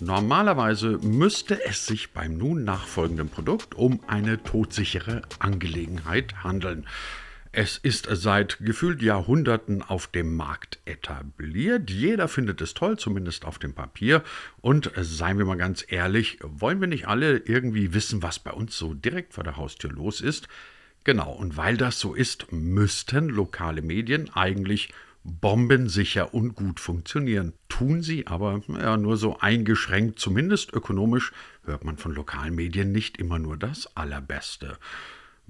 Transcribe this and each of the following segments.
Normalerweise müsste es sich beim nun nachfolgenden Produkt um eine todsichere Angelegenheit handeln. Es ist seit gefühlt Jahrhunderten auf dem Markt etabliert. Jeder findet es toll, zumindest auf dem Papier. Und seien wir mal ganz ehrlich, wollen wir nicht alle irgendwie wissen, was bei uns so direkt vor der Haustür los ist? Genau, und weil das so ist, müssten lokale Medien eigentlich bombensicher und gut funktionieren. Tun sie aber ja, nur so eingeschränkt, zumindest ökonomisch hört man von lokalen Medien nicht immer nur das Allerbeste.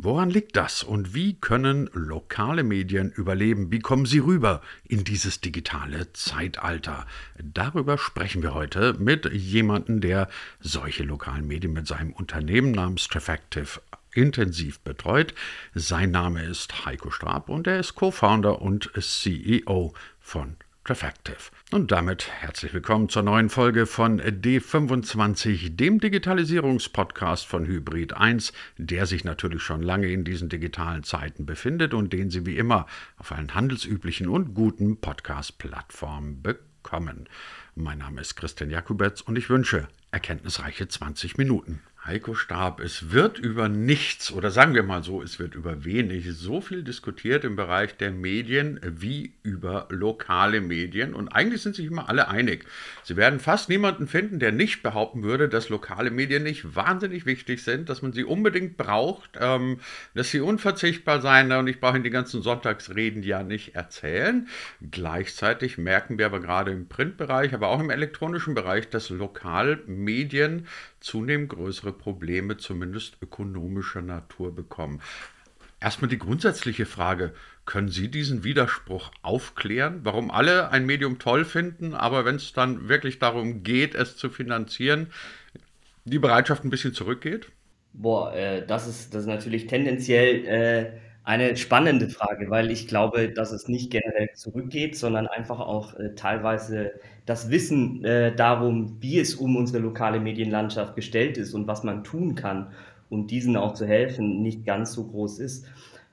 Woran liegt das und wie können lokale Medien überleben? Wie kommen sie rüber in dieses digitale Zeitalter? Darüber sprechen wir heute mit jemandem, der solche lokalen Medien mit seinem Unternehmen namens Treffective intensiv betreut. Sein Name ist Heiko Strab und er ist Co-Founder und CEO von Treffective. Und damit herzlich willkommen zur neuen Folge von D25, dem Digitalisierungspodcast von Hybrid 1, der sich natürlich schon lange in diesen digitalen Zeiten befindet und den Sie wie immer auf allen handelsüblichen und guten Podcast-Plattformen bekommen. Mein Name ist Christian Jakubetz und ich wünsche erkenntnisreiche 20 Minuten. Heiko Stab, es wird über nichts oder sagen wir mal so, es wird über wenig so viel diskutiert im Bereich der Medien wie über lokale Medien und eigentlich sind sich immer alle einig. Sie werden fast niemanden finden, der nicht behaupten würde, dass lokale Medien nicht wahnsinnig wichtig sind, dass man sie unbedingt braucht, ähm, dass sie unverzichtbar seien und ich brauche Ihnen die ganzen Sonntagsreden ja nicht erzählen. Gleichzeitig merken wir aber gerade im Printbereich, aber auch im elektronischen Bereich, dass Lokalmedien zunehmend größere Probleme, zumindest ökonomischer Natur, bekommen. Erstmal die grundsätzliche Frage, können Sie diesen Widerspruch aufklären, warum alle ein Medium toll finden, aber wenn es dann wirklich darum geht, es zu finanzieren, die Bereitschaft ein bisschen zurückgeht? Boah, äh, das, ist, das ist natürlich tendenziell äh, eine spannende Frage, weil ich glaube, dass es nicht generell zurückgeht, sondern einfach auch äh, teilweise das Wissen äh, darum, wie es um unsere lokale Medienlandschaft gestellt ist und was man tun kann, um diesen auch zu helfen, nicht ganz so groß ist.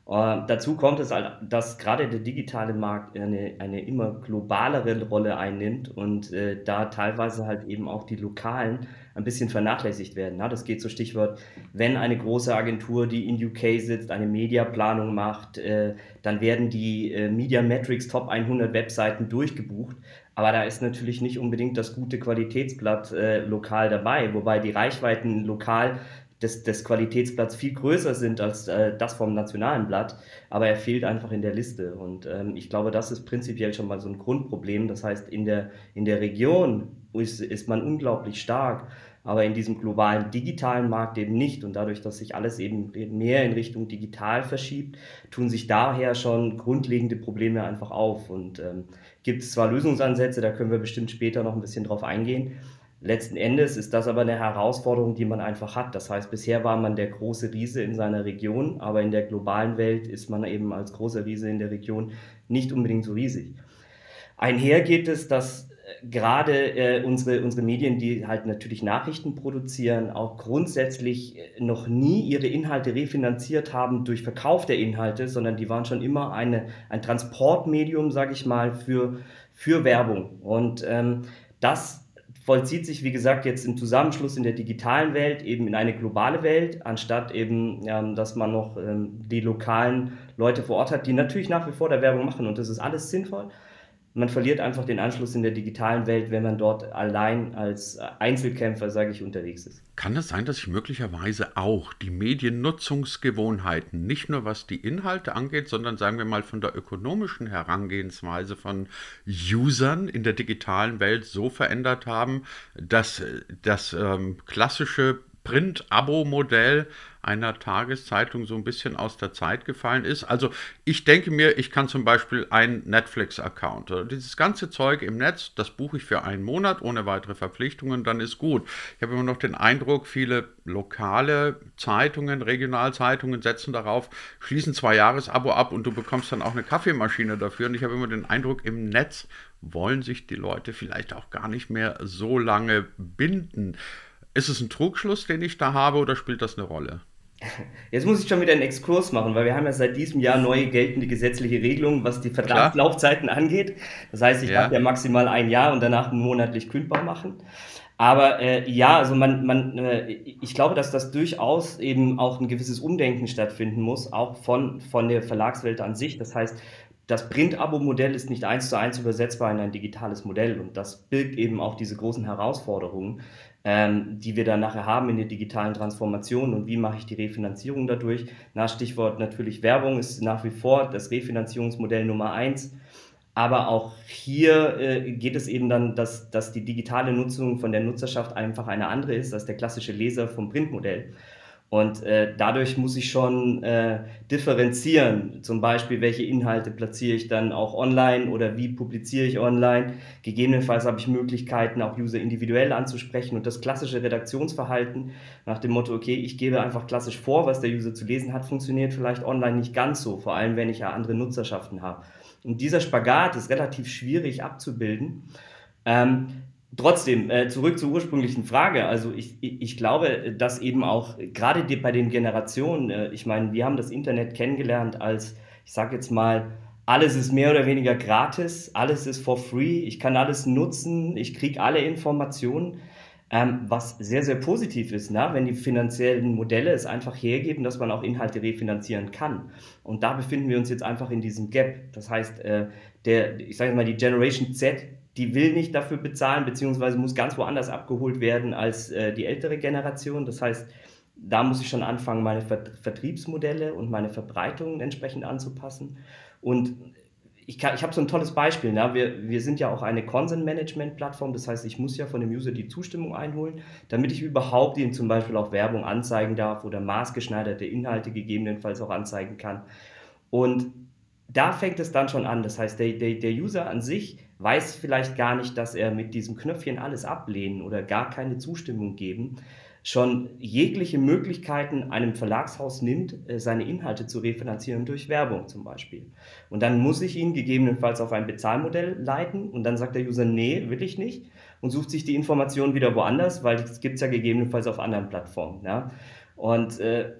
Äh, dazu kommt es halt, dass gerade der digitale Markt eine, eine immer globalere Rolle einnimmt und äh, da teilweise halt eben auch die lokalen ein bisschen vernachlässigt werden. Ja, das geht so Stichwort, wenn eine große Agentur, die in UK sitzt, eine Mediaplanung macht, äh, dann werden die äh, Media Metrics Top 100 Webseiten durchgebucht. Aber da ist natürlich nicht unbedingt das gute Qualitätsblatt äh, lokal dabei, wobei die Reichweiten lokal des, des Qualitätsblatts viel größer sind als äh, das vom nationalen Blatt, aber er fehlt einfach in der Liste. Und ähm, ich glaube, das ist prinzipiell schon mal so ein Grundproblem. Das heißt, in der, in der Region ist, ist man unglaublich stark, aber in diesem globalen digitalen Markt eben nicht. Und dadurch, dass sich alles eben mehr in Richtung digital verschiebt, tun sich daher schon grundlegende Probleme einfach auf. Und ähm, gibt es zwar Lösungsansätze, da können wir bestimmt später noch ein bisschen drauf eingehen. Letzten Endes ist das aber eine Herausforderung, die man einfach hat. Das heißt, bisher war man der große Riese in seiner Region, aber in der globalen Welt ist man eben als großer Riese in der Region nicht unbedingt so riesig. Einher geht es, dass gerade äh, unsere, unsere Medien, die halt natürlich Nachrichten produzieren, auch grundsätzlich äh, noch nie ihre Inhalte refinanziert haben durch Verkauf der Inhalte, sondern die waren schon immer eine, ein Transportmedium, sage ich mal, für, für Werbung. Und ähm, das vollzieht sich, wie gesagt, jetzt im Zusammenschluss in der digitalen Welt eben in eine globale Welt, anstatt eben, ähm, dass man noch ähm, die lokalen Leute vor Ort hat, die natürlich nach wie vor der Werbung machen. Und das ist alles sinnvoll man verliert einfach den Anschluss in der digitalen Welt, wenn man dort allein als Einzelkämpfer, sage ich, unterwegs ist. Kann es sein, dass sich möglicherweise auch die Mediennutzungsgewohnheiten, nicht nur was die Inhalte angeht, sondern sagen wir mal von der ökonomischen Herangehensweise von Usern in der digitalen Welt so verändert haben, dass das ähm, klassische Print-Abo-Modell einer Tageszeitung so ein bisschen aus der Zeit gefallen ist. Also ich denke mir, ich kann zum Beispiel einen Netflix-Account oder dieses ganze Zeug im Netz, das buche ich für einen Monat ohne weitere Verpflichtungen, dann ist gut. Ich habe immer noch den Eindruck, viele lokale Zeitungen, Regionalzeitungen setzen darauf, schließen zwei Jahres-Abo ab und du bekommst dann auch eine Kaffeemaschine dafür. Und ich habe immer den Eindruck, im Netz wollen sich die Leute vielleicht auch gar nicht mehr so lange binden. Ist es ein Trugschluss, den ich da habe, oder spielt das eine Rolle? Jetzt muss ich schon wieder einen Exkurs machen, weil wir haben ja seit diesem Jahr neue geltende gesetzliche Regelungen, was die Vertragslaufzeiten angeht. Das heißt, ich ja. darf ja maximal ein Jahr und danach monatlich kündbar machen. Aber äh, ja, also man, man, äh, ich glaube, dass das durchaus eben auch ein gewisses Umdenken stattfinden muss, auch von, von der Verlagswelt an sich. Das heißt, das Print-Abo-Modell ist nicht eins zu eins übersetzbar in ein digitales Modell und das birgt eben auch diese großen Herausforderungen, ähm, die wir dann nachher haben in der digitalen Transformation und wie mache ich die Refinanzierung dadurch. Na, Stichwort natürlich Werbung ist nach wie vor das Refinanzierungsmodell Nummer eins. Aber auch hier äh, geht es eben dann, dass, dass die digitale Nutzung von der Nutzerschaft einfach eine andere ist als der klassische Leser vom Printmodell. Und äh, dadurch muss ich schon äh, differenzieren, zum Beispiel, welche Inhalte platziere ich dann auch online oder wie publiziere ich online. Gegebenenfalls habe ich Möglichkeiten, auch User individuell anzusprechen und das klassische Redaktionsverhalten nach dem Motto, okay, ich gebe einfach klassisch vor, was der User zu lesen hat, funktioniert vielleicht online nicht ganz so, vor allem wenn ich ja andere Nutzerschaften habe. Und dieser Spagat ist relativ schwierig abzubilden. Ähm, trotzdem, äh, zurück zur ursprünglichen Frage. Also ich, ich glaube, dass eben auch gerade bei den Generationen, äh, ich meine, wir haben das Internet kennengelernt als, ich sage jetzt mal, alles ist mehr oder weniger gratis, alles ist for free, ich kann alles nutzen, ich kriege alle Informationen. Ähm, was sehr, sehr positiv ist, ne? wenn die finanziellen Modelle es einfach hergeben, dass man auch Inhalte refinanzieren kann. Und da befinden wir uns jetzt einfach in diesem Gap. Das heißt, äh, der, ich sage mal, die Generation Z, die will nicht dafür bezahlen, beziehungsweise muss ganz woanders abgeholt werden als äh, die ältere Generation. Das heißt, da muss ich schon anfangen, meine Vertriebsmodelle und meine Verbreitung entsprechend anzupassen. Und ich, ich habe so ein tolles Beispiel. Ne? Wir, wir sind ja auch eine Consent-Management-Plattform. Das heißt, ich muss ja von dem User die Zustimmung einholen, damit ich überhaupt ihm zum Beispiel auch Werbung anzeigen darf oder maßgeschneiderte Inhalte gegebenenfalls auch anzeigen kann. Und da fängt es dann schon an. Das heißt, der, der, der User an sich weiß vielleicht gar nicht, dass er mit diesem Knöpfchen alles ablehnen oder gar keine Zustimmung geben schon jegliche Möglichkeiten einem Verlagshaus nimmt, äh, seine Inhalte zu refinanzieren durch Werbung zum Beispiel. Und dann muss ich ihn gegebenenfalls auf ein Bezahlmodell leiten und dann sagt der User, nee, will ich nicht und sucht sich die Informationen wieder woanders, weil das gibt es ja gegebenenfalls auf anderen Plattformen. Ja? Und äh,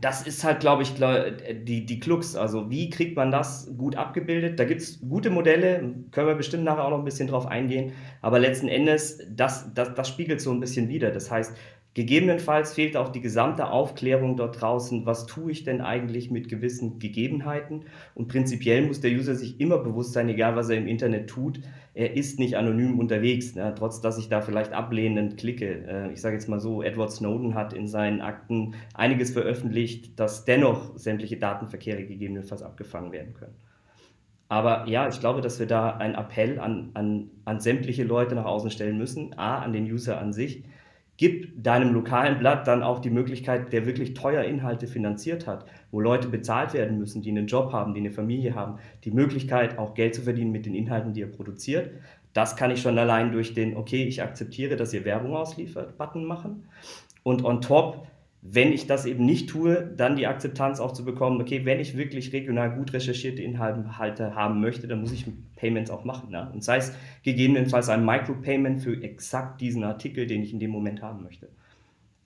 das ist halt, glaube ich, die, die Klux. Also wie kriegt man das gut abgebildet? Da gibt es gute Modelle, können wir bestimmt nachher auch noch ein bisschen drauf eingehen. Aber letzten Endes, das, das, das spiegelt so ein bisschen wider. Das heißt, Gegebenenfalls fehlt auch die gesamte Aufklärung dort draußen, was tue ich denn eigentlich mit gewissen Gegebenheiten. Und prinzipiell muss der User sich immer bewusst sein, egal was er im Internet tut, er ist nicht anonym unterwegs, ne? trotz dass ich da vielleicht ablehnend klicke. Äh, ich sage jetzt mal so, Edward Snowden hat in seinen Akten einiges veröffentlicht, dass dennoch sämtliche Datenverkehre gegebenenfalls abgefangen werden können. Aber ja, ich glaube, dass wir da einen Appell an, an, an sämtliche Leute nach außen stellen müssen. A, an den User an sich, gib deinem lokalen Blatt dann auch die Möglichkeit, der wirklich teuer Inhalte finanziert hat, wo Leute bezahlt werden müssen, die einen Job haben, die eine Familie haben, die Möglichkeit, auch Geld zu verdienen mit den Inhalten, die er produziert. Das kann ich schon allein durch den, okay, ich akzeptiere, dass ihr Werbung ausliefert, Button machen. Und on top wenn ich das eben nicht tue, dann die Akzeptanz auch zu bekommen, okay, wenn ich wirklich regional gut recherchierte Inhalte haben möchte, dann muss ich Payments auch machen. Ne? Und sei es gegebenenfalls ein Micropayment für exakt diesen Artikel, den ich in dem Moment haben möchte.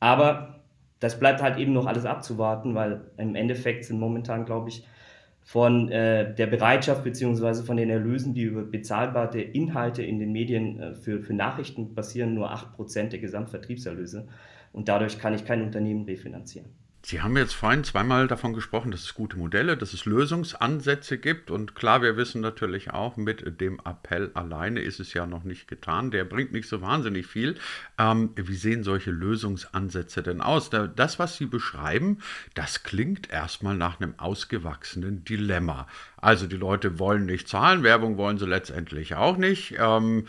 Aber das bleibt halt eben noch alles abzuwarten, weil im Endeffekt sind momentan, glaube ich, von äh, der Bereitschaft bzw. von den Erlösen, die über bezahlbare Inhalte in den Medien äh, für, für Nachrichten basieren, nur 8% der Gesamtvertriebserlöse. Und dadurch kann ich kein Unternehmen refinanzieren. Sie haben jetzt vorhin zweimal davon gesprochen, dass es gute Modelle, dass es Lösungsansätze gibt. Und klar, wir wissen natürlich auch, mit dem Appell alleine ist es ja noch nicht getan. Der bringt nicht so wahnsinnig viel. Ähm, wie sehen solche Lösungsansätze denn aus? Das, was Sie beschreiben, das klingt erstmal nach einem ausgewachsenen Dilemma. Also die Leute wollen nicht zahlen, Werbung wollen sie letztendlich auch nicht. Ähm,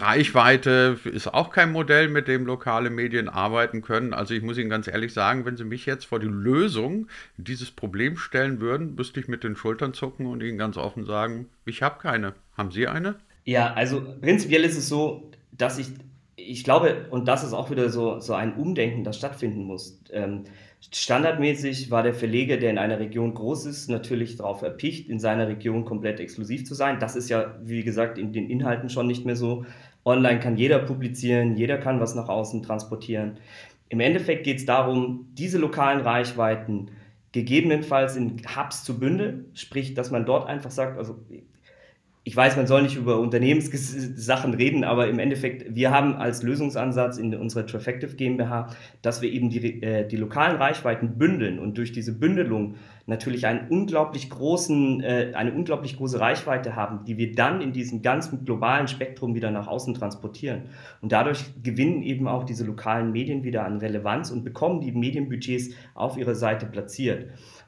Reichweite ist auch kein Modell, mit dem lokale Medien arbeiten können. Also ich muss Ihnen ganz ehrlich sagen, wenn Sie mich jetzt vor die Lösung dieses Problems stellen würden, müsste ich mit den Schultern zucken und Ihnen ganz offen sagen, ich habe keine. Haben Sie eine? Ja, also prinzipiell ist es so, dass ich, ich glaube, und das ist auch wieder so, so ein Umdenken, das stattfinden muss. Ähm, Standardmäßig war der Verleger, der in einer Region groß ist, natürlich darauf erpicht, in seiner Region komplett exklusiv zu sein. Das ist ja, wie gesagt, in den Inhalten schon nicht mehr so. Online kann jeder publizieren, jeder kann was nach außen transportieren. Im Endeffekt geht es darum, diese lokalen Reichweiten gegebenenfalls in Hubs zu bündeln, sprich, dass man dort einfach sagt, also ich weiß, man soll nicht über Unternehmenssachen reden, aber im Endeffekt, wir haben als Lösungsansatz in unserer Trafactive GmbH, dass wir eben die, äh, die lokalen Reichweiten bündeln und durch diese Bündelung natürlich einen unglaublich großen, äh, eine unglaublich große Reichweite haben, die wir dann in diesem ganzen globalen Spektrum wieder nach außen transportieren. Und dadurch gewinnen eben auch diese lokalen Medien wieder an Relevanz und bekommen die Medienbudgets auf ihrer Seite platziert.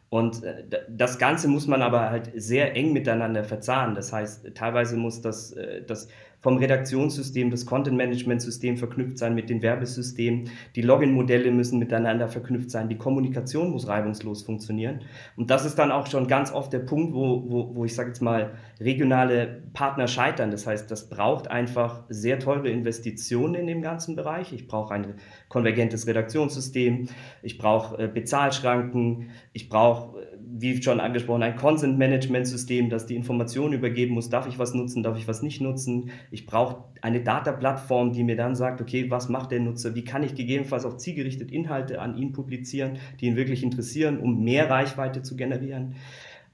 Und äh, das Ganze muss man aber halt sehr eng miteinander verzahnen. Das heißt, teilweise muss das, äh, das vom Redaktionssystem, das Content-Management-System verknüpft sein mit den Werbesystemen. Die Login-Modelle müssen miteinander verknüpft sein. Die Kommunikation muss reibungslos funktionieren. Und das ist dann auch schon ganz oft der Punkt, wo, wo, wo ich sage jetzt mal, regionale Partner scheitern. Das heißt, das braucht einfach sehr teure Investitionen in dem ganzen Bereich. Ich brauche ein konvergentes Redaktionssystem. Ich brauche äh, Bezahlschranken. Ich brauche wie schon angesprochen, ein Consent-Management-System, das die Informationen übergeben muss, darf ich was nutzen, darf ich was nicht nutzen. Ich brauche eine Data-Plattform, die mir dann sagt, okay, was macht der Nutzer, wie kann ich gegebenenfalls auch zielgerichtet Inhalte an ihn publizieren, die ihn wirklich interessieren, um mehr Reichweite zu generieren.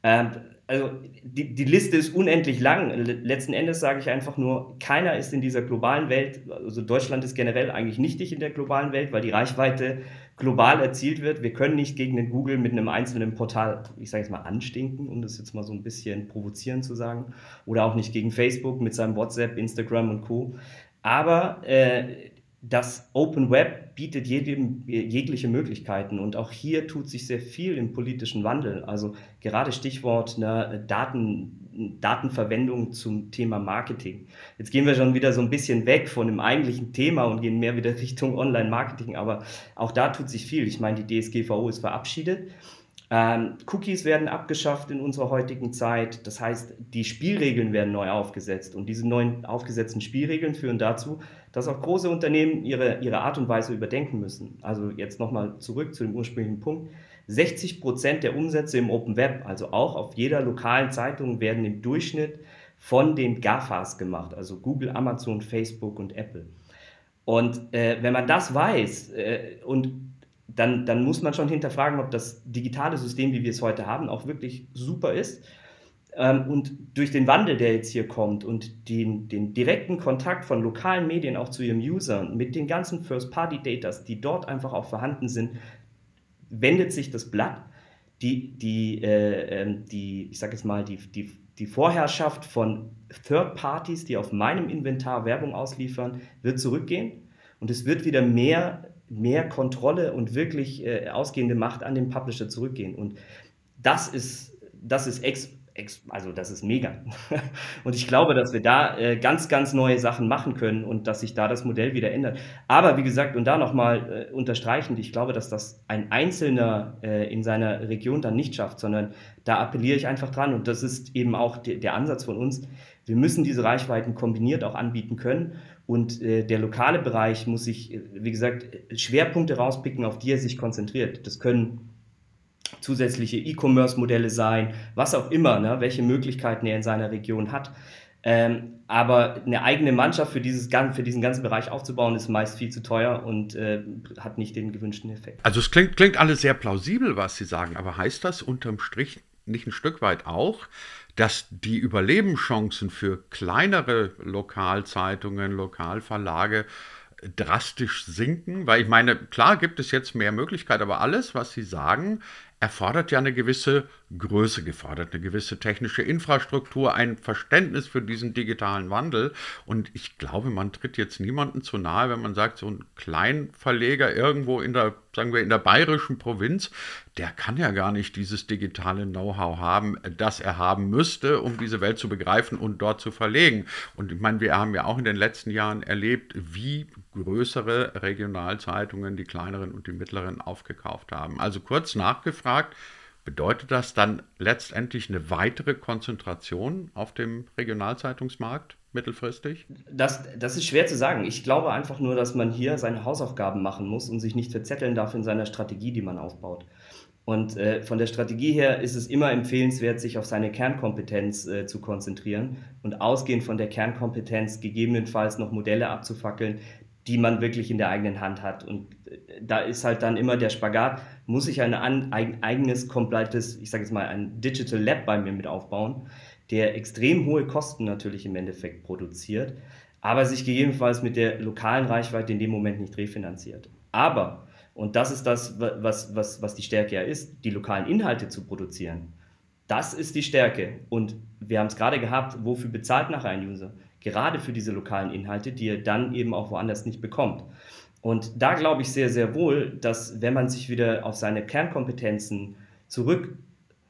Ähm, also die, die Liste ist unendlich lang. Letzten Endes sage ich einfach nur, keiner ist in dieser globalen Welt, also Deutschland ist generell eigentlich nichtig in der globalen Welt, weil die Reichweite global erzielt wird. Wir können nicht gegen den Google mit einem einzelnen Portal, ich sage jetzt mal, anstinken, um das jetzt mal so ein bisschen provozierend zu sagen. Oder auch nicht gegen Facebook mit seinem WhatsApp, Instagram und Co. Aber äh, das Open Web bietet jedem, jegliche Möglichkeiten und auch hier tut sich sehr viel im politischen Wandel. Also gerade Stichwort ne, Daten, Datenverwendung zum Thema Marketing. Jetzt gehen wir schon wieder so ein bisschen weg von dem eigentlichen Thema und gehen mehr wieder Richtung Online-Marketing, aber auch da tut sich viel. Ich meine, die DSGVO ist verabschiedet. Ähm, Cookies werden abgeschafft in unserer heutigen Zeit. Das heißt, die Spielregeln werden neu aufgesetzt. Und diese neuen aufgesetzten Spielregeln führen dazu, dass auch große Unternehmen ihre, ihre Art und Weise überdenken müssen. Also jetzt nochmal zurück zu dem ursprünglichen Punkt. 60 Prozent der Umsätze im Open Web, also auch auf jeder lokalen Zeitung, werden im Durchschnitt von den GAFAs gemacht, also Google, Amazon, Facebook und Apple. Und äh, wenn man das weiß äh, und dann, dann muss man schon hinterfragen, ob das digitale System, wie wir es heute haben, auch wirklich super ist. Ähm, und durch den Wandel, der jetzt hier kommt und den, den direkten Kontakt von lokalen Medien auch zu ihrem User mit den ganzen First-Party-Datas, die dort einfach auch vorhanden sind, wendet sich das Blatt. Die, die, äh, ähm, die ich sage jetzt mal, die, die, die Vorherrschaft von Third Parties, die auf meinem Inventar Werbung ausliefern, wird zurückgehen. Und es wird wieder mehr mehr Kontrolle und wirklich äh, ausgehende Macht an den Publisher zurückgehen. Und das ist, das ist ex, also das ist mega. und ich glaube, dass wir da äh, ganz, ganz neue Sachen machen können und dass sich da das Modell wieder ändert. Aber wie gesagt, und da nochmal äh, unterstreichend, ich glaube, dass das ein Einzelner äh, in seiner Region dann nicht schafft, sondern da appelliere ich einfach dran. Und das ist eben auch de der Ansatz von uns. Wir müssen diese Reichweiten kombiniert auch anbieten können. Und äh, der lokale Bereich muss sich, äh, wie gesagt, Schwerpunkte rauspicken, auf die er sich konzentriert. Das können zusätzliche E-Commerce-Modelle sein, was auch immer, ne, welche Möglichkeiten er in seiner Region hat. Ähm, aber eine eigene Mannschaft für, dieses, für diesen ganzen Bereich aufzubauen, ist meist viel zu teuer und äh, hat nicht den gewünschten Effekt. Also es klingt, klingt alles sehr plausibel, was Sie sagen, aber heißt das unterm Strich nicht ein Stück weit auch, dass die Überlebenschancen für kleinere Lokalzeitungen, Lokalverlage drastisch sinken, weil ich meine, klar gibt es jetzt mehr Möglichkeiten, aber alles, was Sie sagen, erfordert ja eine gewisse Größe gefordert, eine gewisse technische Infrastruktur, ein Verständnis für diesen digitalen Wandel. Und ich glaube, man tritt jetzt niemandem zu nahe, wenn man sagt, so ein Kleinverleger irgendwo in der, sagen wir, in der bayerischen Provinz, der kann ja gar nicht dieses digitale Know-how haben, das er haben müsste, um diese Welt zu begreifen und dort zu verlegen. Und ich meine, wir haben ja auch in den letzten Jahren erlebt, wie größere Regionalzeitungen die kleineren und die mittleren aufgekauft haben. Also kurz nachgefragt, bedeutet das dann letztendlich eine weitere Konzentration auf dem Regionalzeitungsmarkt? mittelfristig? Das, das ist schwer zu sagen. Ich glaube einfach nur, dass man hier seine Hausaufgaben machen muss und sich nicht verzetteln darf in seiner Strategie, die man aufbaut. Und äh, von der Strategie her ist es immer empfehlenswert, sich auf seine Kernkompetenz äh, zu konzentrieren und ausgehend von der Kernkompetenz gegebenenfalls noch Modelle abzufackeln, die man wirklich in der eigenen Hand hat. Und äh, da ist halt dann immer der Spagat, muss ich ein, ein eigenes, komplettes, ich sage jetzt mal, ein Digital Lab bei mir mit aufbauen, der extrem hohe Kosten natürlich im Endeffekt produziert, aber sich gegebenenfalls mit der lokalen Reichweite in dem Moment nicht refinanziert. Aber, und das ist das, was, was, was die Stärke ja ist, die lokalen Inhalte zu produzieren. Das ist die Stärke. Und wir haben es gerade gehabt, wofür bezahlt nachher ein User? Gerade für diese lokalen Inhalte, die er dann eben auch woanders nicht bekommt. Und da glaube ich sehr, sehr wohl, dass wenn man sich wieder auf seine Kernkompetenzen zurück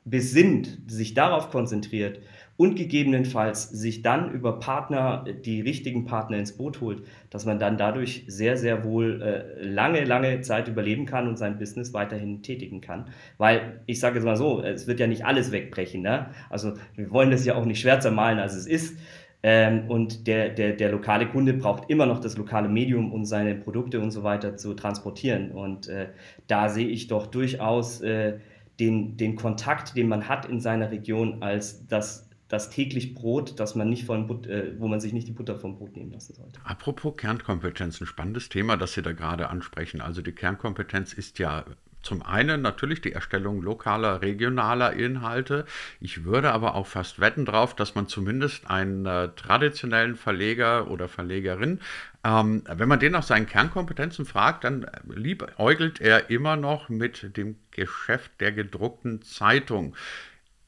besinnt, sich darauf konzentriert und gegebenenfalls sich dann über Partner, die richtigen Partner ins Boot holt, dass man dann dadurch sehr, sehr wohl äh, lange, lange Zeit überleben kann und sein Business weiterhin tätigen kann. Weil ich sage jetzt mal so, es wird ja nicht alles wegbrechen. Ne? Also wir wollen das ja auch nicht schwärzer malen, als es ist. Ähm, und der, der, der lokale Kunde braucht immer noch das lokale Medium, um seine Produkte und so weiter zu transportieren. Und äh, da sehe ich doch durchaus äh, den, den Kontakt, den man hat in seiner Region, als das das täglich Brot, dass man nicht von But äh, wo man sich nicht die Butter vom Brot nehmen lassen sollte. Apropos Kernkompetenz, ein spannendes Thema, das Sie da gerade ansprechen. Also die Kernkompetenz ist ja zum einen natürlich die Erstellung lokaler, regionaler Inhalte. Ich würde aber auch fast wetten drauf, dass man zumindest einen äh, traditionellen Verleger oder Verlegerin, ähm, wenn man den nach seinen Kernkompetenzen fragt, dann liebäugelt er immer noch mit dem Geschäft der gedruckten Zeitung.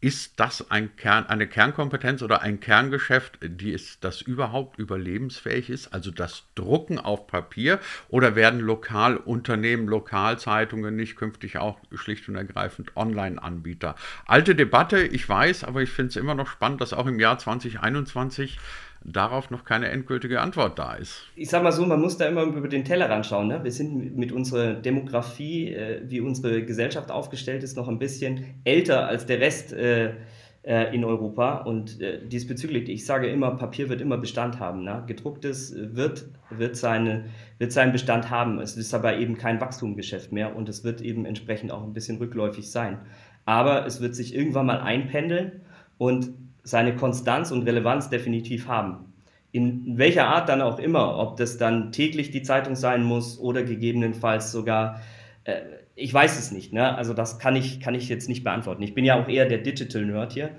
Ist das ein Kern, eine Kernkompetenz oder ein Kerngeschäft, die ist, das überhaupt überlebensfähig ist? Also das Drucken auf Papier oder werden Lokalunternehmen, Lokalzeitungen nicht künftig auch schlicht und ergreifend Online-Anbieter? Alte Debatte, ich weiß, aber ich finde es immer noch spannend, dass auch im Jahr 2021 darauf noch keine endgültige Antwort da ist. Ich sage mal so, man muss da immer über den Tellerrand schauen. Ne? Wir sind mit unserer Demografie, äh, wie unsere Gesellschaft aufgestellt ist, noch ein bisschen älter als der Rest äh, äh in Europa. Und äh, diesbezüglich, ich sage immer, Papier wird immer Bestand haben. Ne? Gedrucktes wird, wird, seine, wird seinen Bestand haben. Es ist aber eben kein Wachstumsgeschäft mehr und es wird eben entsprechend auch ein bisschen rückläufig sein. Aber es wird sich irgendwann mal einpendeln und seine Konstanz und Relevanz definitiv haben. In welcher Art dann auch immer, ob das dann täglich die Zeitung sein muss oder gegebenenfalls sogar, äh, ich weiß es nicht. Ne? Also das kann ich, kann ich jetzt nicht beantworten. Ich bin ja auch eher der Digital Nerd hier,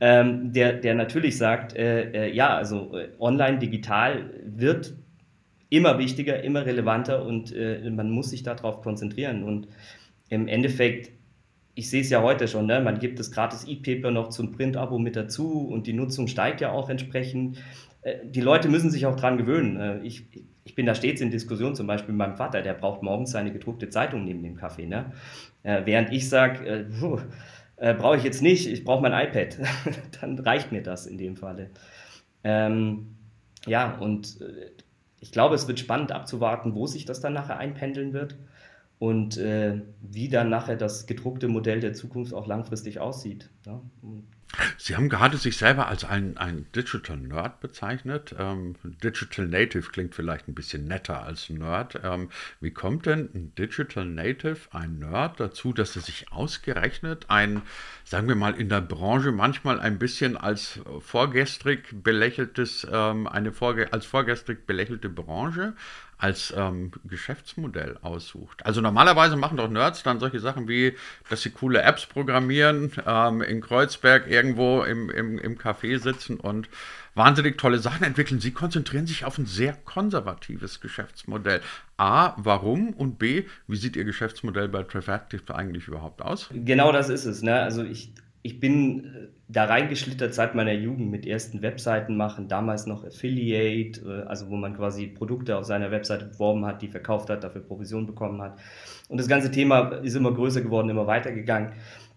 ähm, der, der natürlich sagt, äh, äh, ja, also äh, online, digital wird immer wichtiger, immer relevanter und äh, man muss sich darauf konzentrieren. Und im Endeffekt ich sehe es ja heute schon, ne? man gibt das gratis E-Paper noch zum Print-Abo mit dazu und die Nutzung steigt ja auch entsprechend. Äh, die Leute müssen sich auch dran gewöhnen. Äh, ich, ich bin da stets in Diskussion, zum Beispiel mit meinem Vater, der braucht morgens seine gedruckte Zeitung neben dem Kaffee. Ne? Äh, während ich sage, äh, brauche ich jetzt nicht, ich brauche mein iPad. Dann reicht mir das in dem Falle. Ähm, ja, und ich glaube, es wird spannend abzuwarten, wo sich das dann nachher einpendeln wird und äh, wie dann nachher das gedruckte Modell der Zukunft auch langfristig aussieht. Ja? Sie haben gerade sich selber als ein, ein Digital Nerd bezeichnet. Ähm, Digital Native klingt vielleicht ein bisschen netter als Nerd. Ähm, wie kommt denn ein Digital Native, ein Nerd, dazu, dass er sich ausgerechnet ein, sagen wir mal, in der Branche manchmal ein bisschen als vorgestrig belächeltes, ähm, eine vorge als vorgestrig belächelte Branche als ähm, Geschäftsmodell aussucht. Also normalerweise machen doch Nerds dann solche Sachen wie, dass sie coole Apps programmieren, ähm, in Kreuzberg irgendwo im, im, im Café sitzen und wahnsinnig tolle Sachen entwickeln. Sie konzentrieren sich auf ein sehr konservatives Geschäftsmodell. A, warum? Und B, wie sieht Ihr Geschäftsmodell bei Trafactive eigentlich überhaupt aus? Genau das ist es. Ne? Also ich ich bin äh, da reingeschlittert seit meiner Jugend mit ersten Webseiten machen, damals noch Affiliate, äh, also wo man quasi Produkte auf seiner Webseite beworben hat, die verkauft hat, dafür Provision bekommen hat. Und das ganze Thema ist immer größer geworden, immer weitergegangen.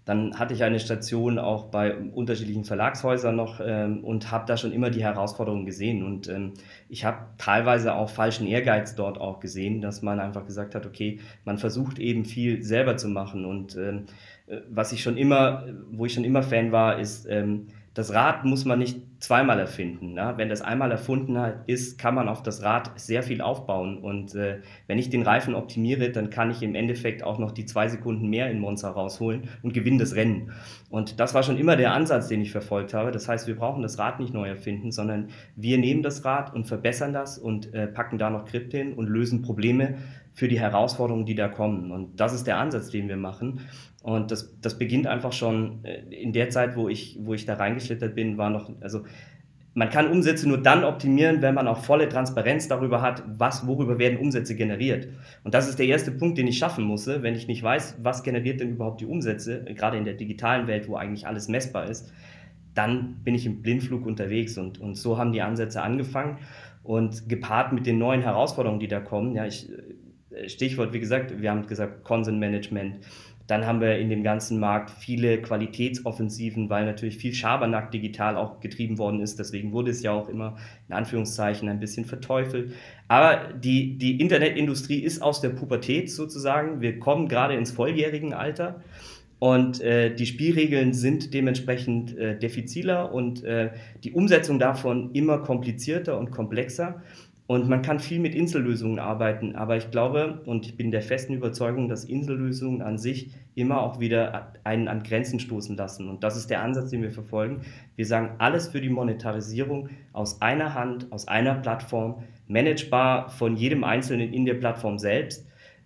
Dann hatte ich eine Station auch bei unterschiedlichen Verlagshäusern noch ähm, und habe da schon immer die Herausforderungen gesehen. Und ähm, ich habe teilweise auch falschen Ehrgeiz dort auch gesehen, dass man einfach gesagt hat, okay, man versucht eben viel selber zu machen. Und ähm, äh, was ich schon immer, wo ich schon immer Fan war, ist, ähm, das Rad muss man nicht zweimal erfinden. Ne? Wenn das einmal erfunden ist, kann man auf das Rad sehr viel aufbauen. Und äh, wenn ich den Reifen optimiere, dann kann ich im Endeffekt auch noch die zwei Sekunden mehr in Monza rausholen und gewinne das Rennen. Und das war schon immer der Ansatz, den ich verfolgt habe. Das heißt, wir brauchen das Rad nicht neu erfinden, sondern wir nehmen das Rad und verbessern das und äh, packen da noch Krypt hin und lösen Probleme für die Herausforderungen, die da kommen. Und das ist der Ansatz, den wir machen. Und das, das beginnt einfach schon äh, in der Zeit, wo ich, wo ich da reingeschlittert bin, war noch, also man kann Umsätze nur dann optimieren, wenn man auch volle Transparenz darüber hat, was, worüber werden Umsätze generiert. Und das ist der erste Punkt, den ich schaffen musste, wenn ich nicht weiß, was generiert denn überhaupt die Umsätze, gerade in der digitalen Welt, wo eigentlich alles messbar ist, dann bin ich im Blindflug unterwegs. Und, und so haben die Ansätze angefangen. Und gepaart mit den neuen Herausforderungen, die da kommen, ja, ich, Stichwort, wie gesagt, wir haben gesagt, Consent Management, dann haben wir in dem ganzen Markt viele Qualitätsoffensiven, weil natürlich viel Schabernack digital auch getrieben worden ist. Deswegen wurde es ja auch immer in Anführungszeichen ein bisschen verteufelt. Aber die, die Internetindustrie ist aus der Pubertät sozusagen. Wir kommen gerade ins volljährigen Alter. Und äh, die Spielregeln sind dementsprechend äh, diffiziler und äh, die Umsetzung davon immer komplizierter und komplexer. Und man kann viel mit Insellösungen arbeiten, aber ich glaube und ich bin der festen Überzeugung, dass Insellösungen an sich immer auch wieder einen an Grenzen stoßen lassen. Und das ist der Ansatz, den wir verfolgen. Wir sagen, alles für die Monetarisierung aus einer Hand, aus einer Plattform, managebar von jedem Einzelnen in der Plattform selbst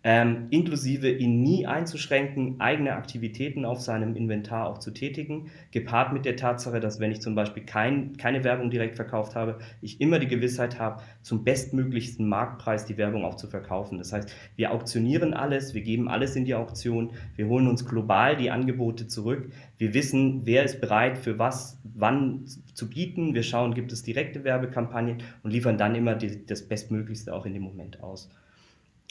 ähm, inklusive ihn nie einzuschränken, eigene Aktivitäten auf seinem Inventar auch zu tätigen, gepaart mit der Tatsache, dass wenn ich zum Beispiel kein, keine Werbung direkt verkauft habe, ich immer die Gewissheit habe, zum bestmöglichsten Marktpreis die Werbung auch zu verkaufen. Das heißt, wir auktionieren alles, wir geben alles in die Auktion, wir holen uns global die Angebote zurück, wir wissen, wer ist bereit für was, wann zu bieten, wir schauen, gibt es direkte Werbekampagnen und liefern dann immer die, das Bestmöglichste auch in dem Moment aus.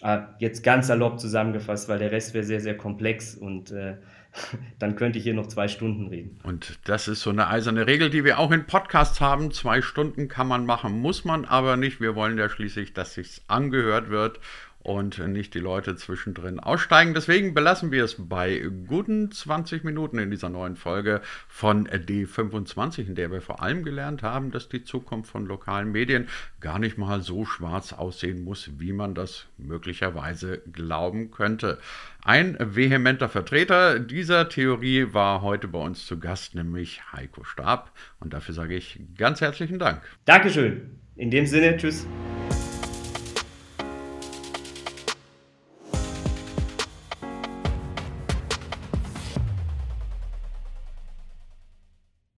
Äh, jetzt ganz salopp zusammengefasst, weil der Rest wäre sehr, sehr komplex und äh, dann könnte ich hier noch zwei Stunden reden. Und das ist so eine eiserne Regel, die wir auch in Podcasts haben. Zwei Stunden kann man machen, muss man aber nicht. Wir wollen ja schließlich, dass sich's angehört wird und nicht die Leute zwischendrin aussteigen. Deswegen belassen wir es bei guten 20 Minuten in dieser neuen Folge von D25, in der wir vor allem gelernt haben, dass die Zukunft von lokalen Medien gar nicht mal so schwarz aussehen muss, wie man das möglicherweise glauben könnte. Ein vehementer Vertreter dieser Theorie war heute bei uns zu Gast, nämlich Heiko Stab. Und dafür sage ich ganz herzlichen Dank. Dankeschön. In dem Sinne, tschüss.